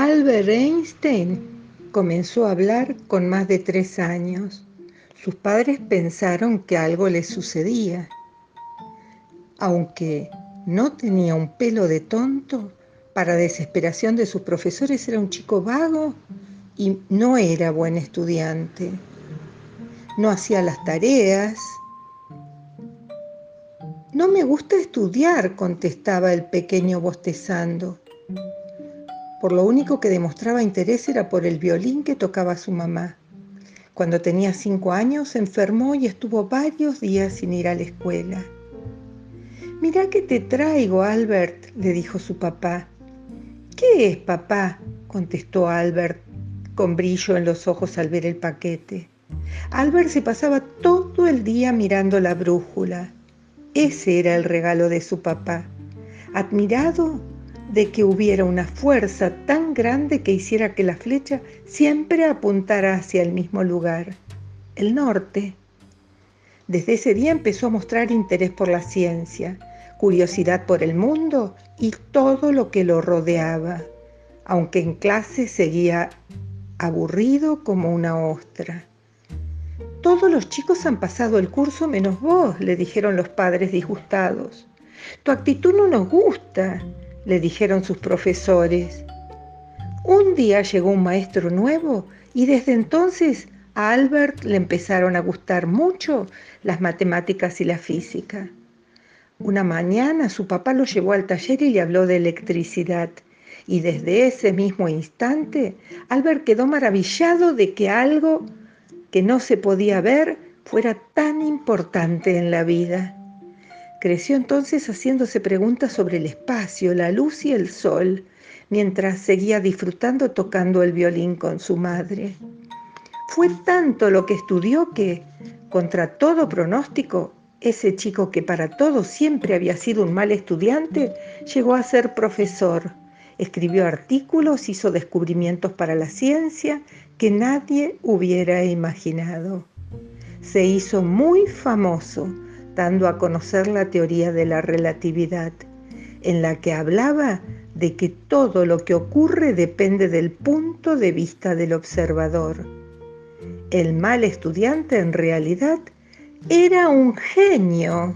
Albert Einstein comenzó a hablar con más de tres años. Sus padres pensaron que algo le sucedía. Aunque no tenía un pelo de tonto, para desesperación de sus profesores era un chico vago y no era buen estudiante. No hacía las tareas. No me gusta estudiar, contestaba el pequeño bostezando. Por lo único que demostraba interés era por el violín que tocaba su mamá. Cuando tenía cinco años se enfermó y estuvo varios días sin ir a la escuela. Mira que te traigo, Albert, le dijo su papá. ¿Qué es, papá? contestó Albert con brillo en los ojos al ver el paquete. Albert se pasaba todo el día mirando la brújula. Ese era el regalo de su papá. Admirado de que hubiera una fuerza tan grande que hiciera que la flecha siempre apuntara hacia el mismo lugar, el norte. Desde ese día empezó a mostrar interés por la ciencia curiosidad por el mundo y todo lo que lo rodeaba, aunque en clase seguía aburrido como una ostra. Todos los chicos han pasado el curso menos vos, le dijeron los padres disgustados. Tu actitud no nos gusta, le dijeron sus profesores. Un día llegó un maestro nuevo y desde entonces a Albert le empezaron a gustar mucho las matemáticas y la física. Una mañana su papá lo llevó al taller y le habló de electricidad. Y desde ese mismo instante, Albert quedó maravillado de que algo que no se podía ver fuera tan importante en la vida. Creció entonces haciéndose preguntas sobre el espacio, la luz y el sol, mientras seguía disfrutando tocando el violín con su madre. Fue tanto lo que estudió que, contra todo pronóstico, ese chico que para todos siempre había sido un mal estudiante, llegó a ser profesor. Escribió artículos, hizo descubrimientos para la ciencia que nadie hubiera imaginado. Se hizo muy famoso dando a conocer la teoría de la relatividad, en la que hablaba de que todo lo que ocurre depende del punto de vista del observador. El mal estudiante en realidad era un genio